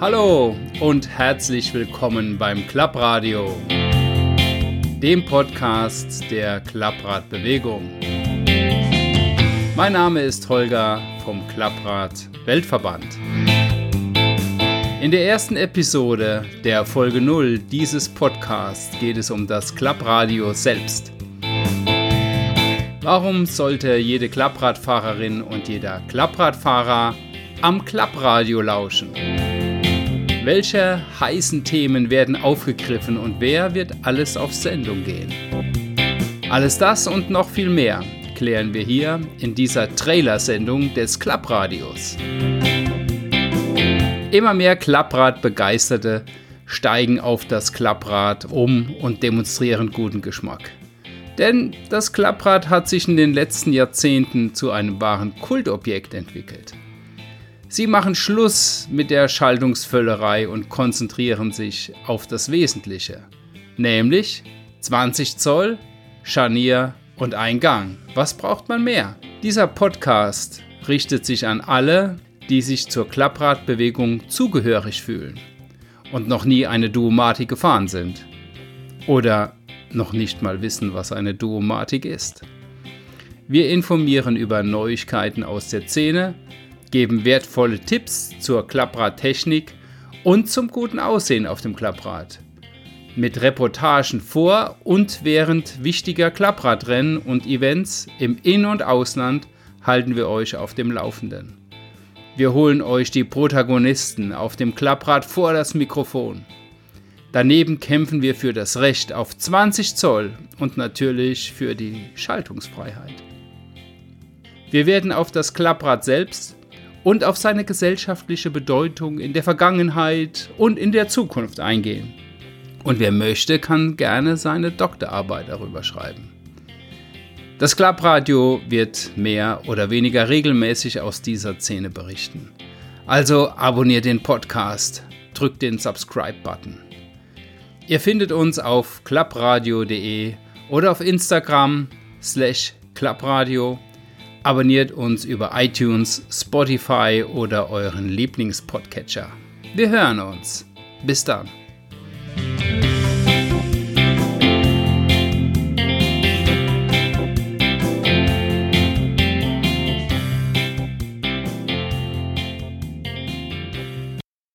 Hallo und herzlich willkommen beim Klappradio, dem Podcast der Klappradbewegung. Mein Name ist Holger vom Klapprad Weltverband. In der ersten Episode der Folge 0 dieses Podcasts geht es um das Klappradio selbst. Warum sollte jede Klappradfahrerin und jeder Klappradfahrer am Klappradio lauschen? Welche heißen Themen werden aufgegriffen und wer wird alles auf Sendung gehen? Alles das und noch viel mehr klären wir hier in dieser Trailersendung des Klappradios. Immer mehr Klappradbegeisterte steigen auf das Klapprad um und demonstrieren guten Geschmack. Denn das Klapprad hat sich in den letzten Jahrzehnten zu einem wahren Kultobjekt entwickelt. Sie machen Schluss mit der Schaltungsvöllerei und konzentrieren sich auf das Wesentliche, nämlich 20 Zoll, Scharnier und ein Gang. Was braucht man mehr? Dieser Podcast richtet sich an alle, die sich zur Klappradbewegung zugehörig fühlen und noch nie eine Duomatik gefahren sind oder noch nicht mal wissen, was eine Duomatik ist. Wir informieren über Neuigkeiten aus der Szene, geben wertvolle Tipps zur Klappradtechnik und zum guten Aussehen auf dem Klapprad. Mit Reportagen vor und während wichtiger Klappradrennen und Events im In- und Ausland halten wir euch auf dem Laufenden. Wir holen euch die Protagonisten auf dem Klapprad vor das Mikrofon. Daneben kämpfen wir für das Recht auf 20 Zoll und natürlich für die Schaltungsfreiheit. Wir werden auf das Klapprad selbst und auf seine gesellschaftliche Bedeutung in der Vergangenheit und in der Zukunft eingehen. Und wer möchte, kann gerne seine Doktorarbeit darüber schreiben. Das Klappradio wird mehr oder weniger regelmäßig aus dieser Szene berichten. Also abonniert den Podcast, drückt den Subscribe-Button. Ihr findet uns auf klappradio.de oder auf Instagram slash klappradio Abonniert uns über iTunes, Spotify oder euren Lieblingspodcatcher. Wir hören uns. Bis dann.